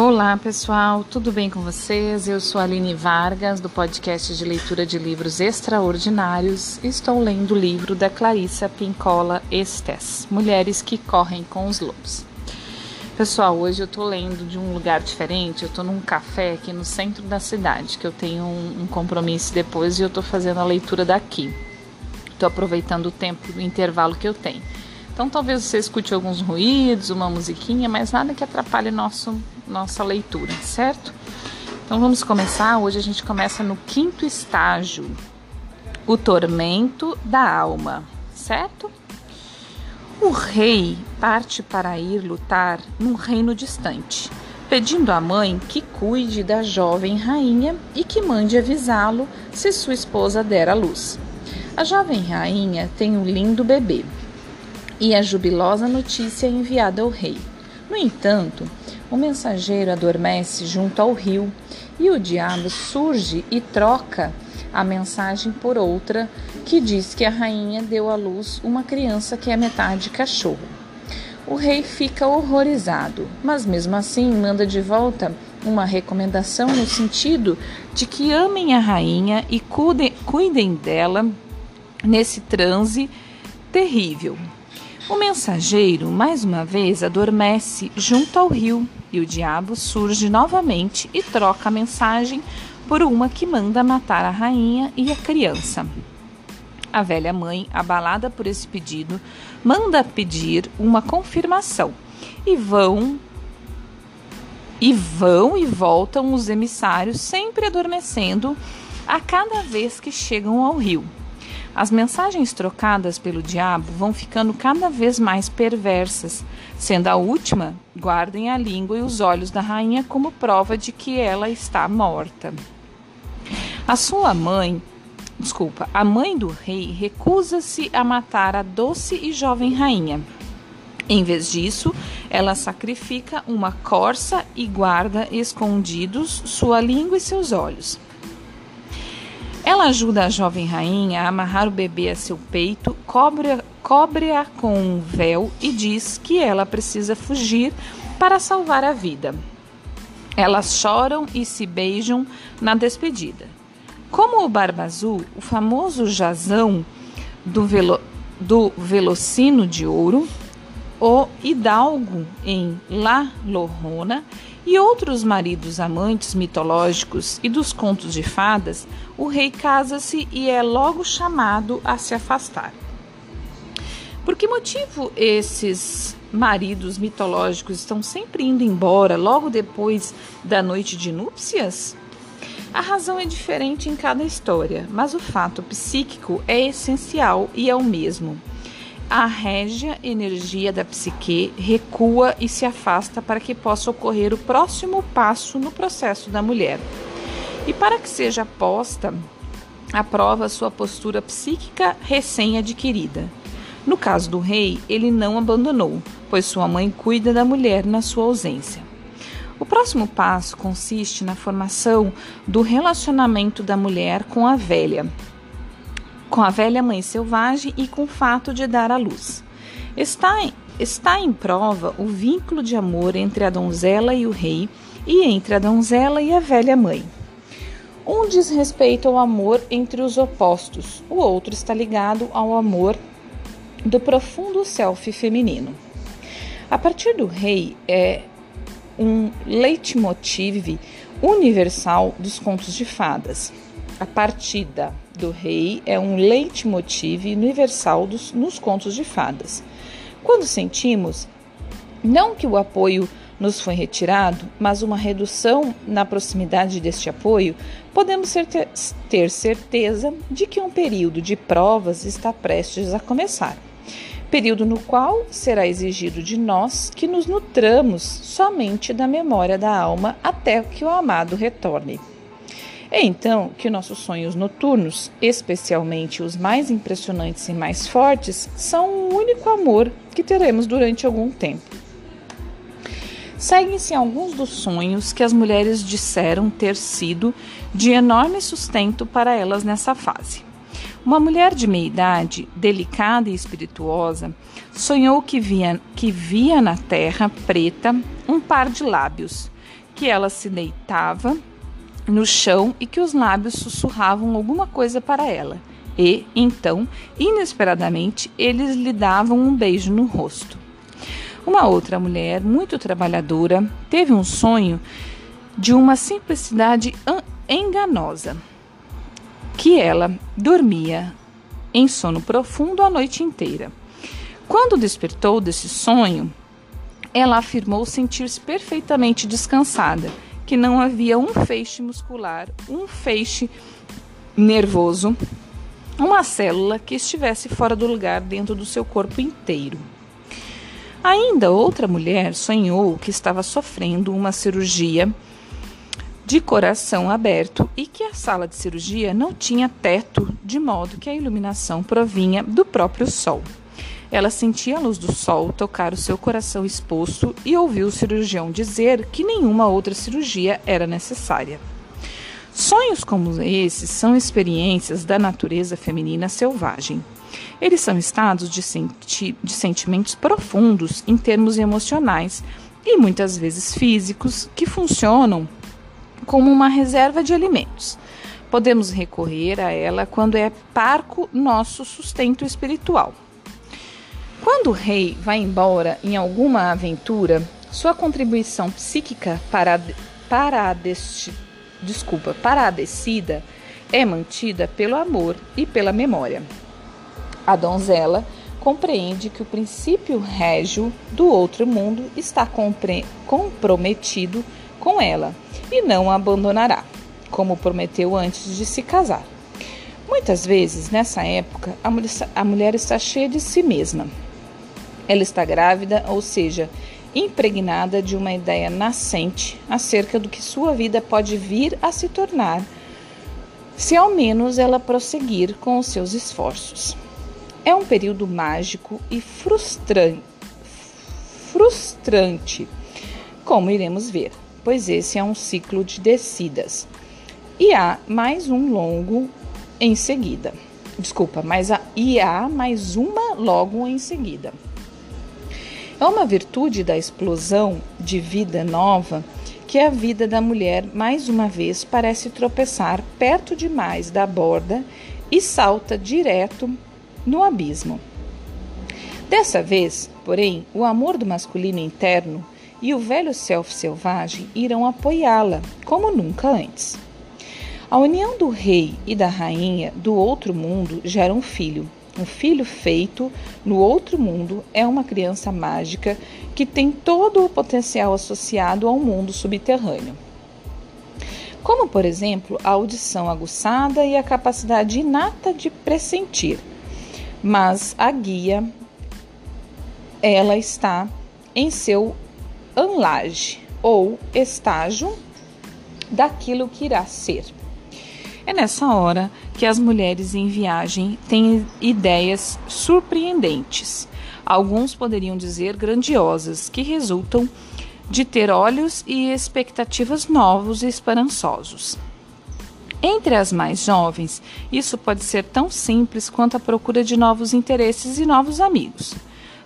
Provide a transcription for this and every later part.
Olá pessoal, tudo bem com vocês? Eu sou Aline Vargas, do podcast de leitura de livros extraordinários. Estou lendo o livro da Clarissa Pincola Estes, Mulheres que Correm com os Lobos. Pessoal, hoje eu estou lendo de um lugar diferente, eu estou num café aqui no centro da cidade, que eu tenho um, um compromisso depois e eu estou fazendo a leitura daqui. Estou aproveitando o tempo, o intervalo que eu tenho. Então talvez você escute alguns ruídos, uma musiquinha, mas nada que atrapalhe nosso, nossa leitura, certo? Então vamos começar. Hoje a gente começa no quinto estágio, o tormento da alma, certo? O rei parte para ir lutar num reino distante, pedindo à mãe que cuide da jovem rainha e que mande avisá-lo se sua esposa der à luz. A jovem rainha tem um lindo bebê e a jubilosa notícia enviada ao rei. No entanto, o mensageiro adormece junto ao rio e o diabo surge e troca a mensagem por outra que diz que a rainha deu à luz uma criança que é metade cachorro. O rei fica horrorizado, mas mesmo assim manda de volta uma recomendação no sentido de que amem a rainha e cuidem, cuidem dela nesse transe terrível. O mensageiro, mais uma vez, adormece junto ao rio e o diabo surge novamente e troca a mensagem por uma que manda matar a rainha e a criança. A velha mãe, abalada por esse pedido, manda pedir uma confirmação e vão e vão e voltam os emissários sempre adormecendo a cada vez que chegam ao rio. As mensagens trocadas pelo diabo vão ficando cada vez mais perversas, sendo a última: guardem a língua e os olhos da rainha como prova de que ela está morta. A sua mãe, desculpa, a mãe do rei recusa-se a matar a doce e jovem rainha. Em vez disso, ela sacrifica uma corça e guarda escondidos sua língua e seus olhos. Ela ajuda a jovem rainha a amarrar o bebê a seu peito, cobre-a cobre com um véu e diz que ela precisa fugir para salvar a vida. Elas choram e se beijam na despedida. Como o Barba Azul, o famoso jazão do, velo, do Velocino de Ouro, o Hidalgo em La Lorrona e outros maridos amantes mitológicos e dos contos de fadas, o rei casa-se e é logo chamado a se afastar. Por que motivo esses maridos mitológicos estão sempre indo embora logo depois da noite de núpcias? A razão é diferente em cada história, mas o fato psíquico é essencial e é o mesmo a régia energia da psique recua e se afasta para que possa ocorrer o próximo passo no processo da mulher. E para que seja posta à prova sua postura psíquica recém-adquirida. No caso do rei, ele não abandonou, pois sua mãe cuida da mulher na sua ausência. O próximo passo consiste na formação do relacionamento da mulher com a velha, com a velha mãe selvagem e com o fato de dar à luz. Está em, está em prova o vínculo de amor entre a donzela e o rei e entre a donzela e a velha mãe. Um diz respeito ao amor entre os opostos, o outro está ligado ao amor do profundo self feminino. A partir do rei é um leitmotiv universal dos contos de fadas. A partida do rei é um leitmotiv universal dos, nos contos de fadas. Quando sentimos, não que o apoio nos foi retirado, mas uma redução na proximidade deste apoio, podemos ter certeza de que um período de provas está prestes a começar. Período no qual será exigido de nós que nos nutramos somente da memória da alma até que o amado retorne. É então que nossos sonhos noturnos, especialmente os mais impressionantes e mais fortes, são o único amor que teremos durante algum tempo. Seguem-se alguns dos sonhos que as mulheres disseram ter sido de enorme sustento para elas nessa fase. Uma mulher de meia idade, delicada e espirituosa, sonhou que via, que via na terra preta um par de lábios que ela se deitava no chão e que os lábios sussurravam alguma coisa para ela. E, então, inesperadamente, eles lhe davam um beijo no rosto. Uma outra mulher, muito trabalhadora, teve um sonho de uma simplicidade enganosa, que ela dormia em sono profundo a noite inteira. Quando despertou desse sonho, ela afirmou sentir-se perfeitamente descansada, que não havia um feixe muscular, um feixe nervoso, uma célula que estivesse fora do lugar dentro do seu corpo inteiro. Ainda outra mulher sonhou que estava sofrendo uma cirurgia de coração aberto e que a sala de cirurgia não tinha teto, de modo que a iluminação provinha do próprio sol. Ela sentia a luz do sol tocar o seu coração exposto e ouviu o cirurgião dizer que nenhuma outra cirurgia era necessária. Sonhos como esses são experiências da natureza feminina selvagem. Eles são estados de, senti de sentimentos profundos em termos emocionais e muitas vezes físicos que funcionam como uma reserva de alimentos. Podemos recorrer a ela quando é parco nosso sustento espiritual. Quando o rei vai embora em alguma aventura, sua contribuição psíquica para a, para a, desti, desculpa, para a descida é mantida pelo amor e pela memória. A donzela compreende que o princípio régio do outro mundo está comprometido com ela e não a abandonará, como prometeu antes de se casar. Muitas vezes, nessa época, a mulher, a mulher está cheia de si mesma. Ela está grávida, ou seja, impregnada de uma ideia nascente acerca do que sua vida pode vir a se tornar, se ao menos ela prosseguir com os seus esforços. É um período mágico e frustrante, como iremos ver pois esse é um ciclo de descidas. E há mais um longo em seguida. Desculpa, mas há, e há mais uma logo em seguida. É uma virtude da explosão de vida nova que a vida da mulher mais uma vez parece tropeçar perto demais da borda e salta direto no abismo. Dessa vez, porém, o amor do masculino interno e o velho self selvagem irão apoiá-la como nunca antes. A união do rei e da rainha do outro mundo gera um filho. Um filho feito no outro mundo é uma criança mágica que tem todo o potencial associado ao mundo subterrâneo. Como, por exemplo, a audição aguçada e a capacidade inata de pressentir. Mas a guia, ela está em seu anlage ou estágio daquilo que irá ser. É nessa hora que as mulheres em viagem têm ideias surpreendentes. Alguns poderiam dizer grandiosas, que resultam de ter olhos e expectativas novos e esperançosos. Entre as mais jovens, isso pode ser tão simples quanto a procura de novos interesses e novos amigos.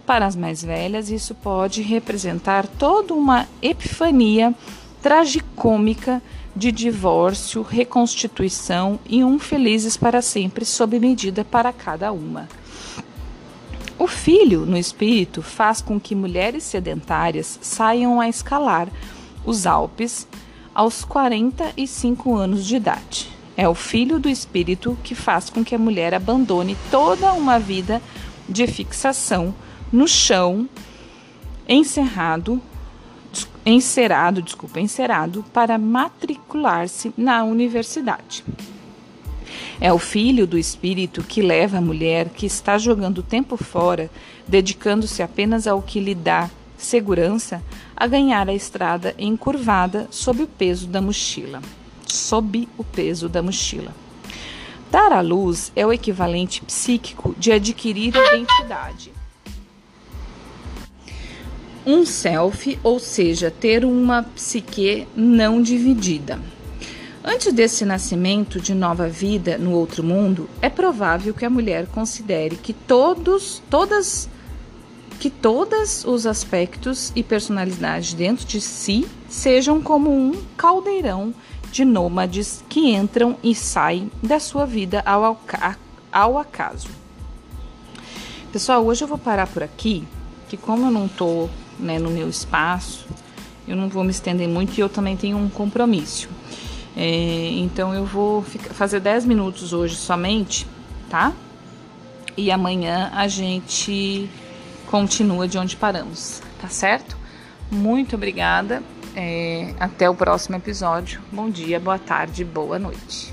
Para as mais velhas, isso pode representar toda uma epifania tragicômica de divórcio, reconstituição e um felizes para sempre sob medida para cada uma. O filho, no espírito, faz com que mulheres sedentárias saiam a escalar os Alpes aos 45 anos de idade. É o filho do espírito que faz com que a mulher abandone toda uma vida de fixação no chão, encerrado, encerado, desculpa, encerado para matricular-se na universidade. É o filho do espírito que leva a mulher que está jogando tempo fora, dedicando-se apenas ao que lhe dá segurança, a ganhar a estrada encurvada sob o peso da mochila. Sob o peso da mochila. Dar à luz é o equivalente psíquico de adquirir identidade um self, ou seja, ter uma psique não dividida. Antes desse nascimento de nova vida no outro mundo, é provável que a mulher considere que todos, todas, que todos os aspectos e personalidades dentro de si sejam como um caldeirão de nômades que entram e saem da sua vida ao, ao acaso. Pessoal, hoje eu vou parar por aqui, que como eu não estou né, no meu espaço, eu não vou me estender muito e eu também tenho um compromisso. É, então eu vou ficar, fazer 10 minutos hoje somente, tá? E amanhã a gente continua de onde paramos, tá certo? Muito obrigada. É, até o próximo episódio. Bom dia, boa tarde, boa noite.